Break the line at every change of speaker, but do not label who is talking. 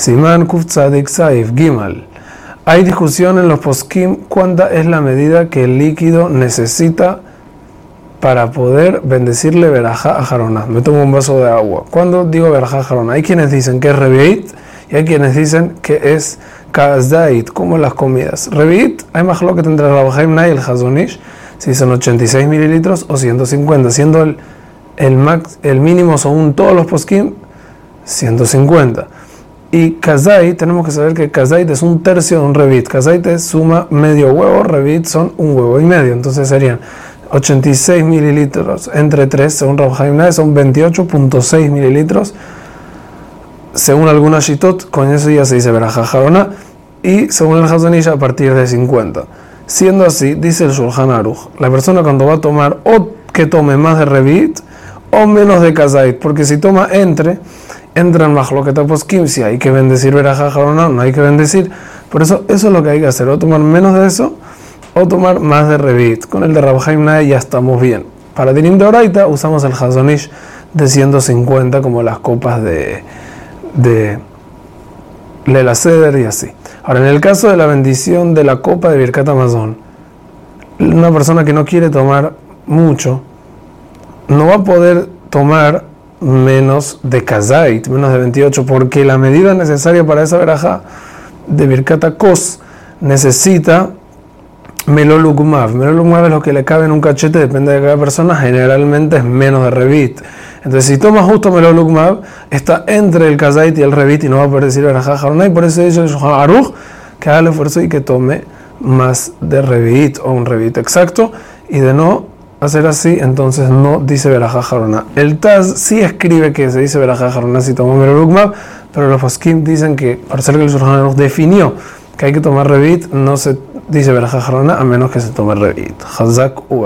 Siman Kuf Tzadik Saif Gimal. Hay discusión en los poskim cuánta es la medida que el líquido necesita para poder bendecirle verajá a Jarona. Me tomo un vaso de agua. Cuando digo verajá a Jarona, hay quienes dicen que es revit y hay quienes dicen que es kazdait, como las comidas. Revit, hay más lo que tendrá Rabhaim y el Hazonish, si son 86 mililitros o 150, siendo el, el, max, el mínimo según todos los poskim 150. Y kazait, tenemos que saber que kazait es un tercio de un revit. Kazait es suma medio huevo, revit son un huevo y medio. Entonces serían 86 mililitros entre 3, según Rabhaim son 28.6 mililitros. Según alguna shitot, con eso ya se dice verajajarona. Y según el Hazonish, a partir de 50. Siendo así, dice el Shulchan Aruch, la persona cuando va a tomar o que tome más de revit o menos de kazait, porque si toma entre, entra en Mahloket Poskim, si hay que bendecir verajajarona, no hay que bendecir. Por eso, eso es lo que hay que hacer, o tomar menos de eso o tomar más de Revit. Con el de Rabhaim ya estamos bien. Para Dinim de Oraita usamos el Hazonish de 150 como las copas de, de Lela Seder y así. Ahora, en el caso de la bendición de la copa de Birkat Amazon, una persona que no quiere tomar mucho, no va a poder tomar menos de Kazait, menos de 28, porque la medida necesaria para esa veraja de Birkat Kos necesita Melolugmav. Melolugmav es lo que le cabe en un cachete, depende de cada persona, generalmente es menos de revit. Entonces, si toma justo Melolugmav, está entre el kazait y el revit y no va a poder decir Verajá y por eso dice Aruj que haga el esfuerzo y que tome más de revit o un revit exacto, y de no hacer así, entonces no dice Verajá El Taz sí escribe que se dice Verajá si toma Melolugmav, pero los Faskim dicen que, para ser que el Aruj definió que hay que tomar revit, no se dice Berajá a menos que se tome revit. Hazak u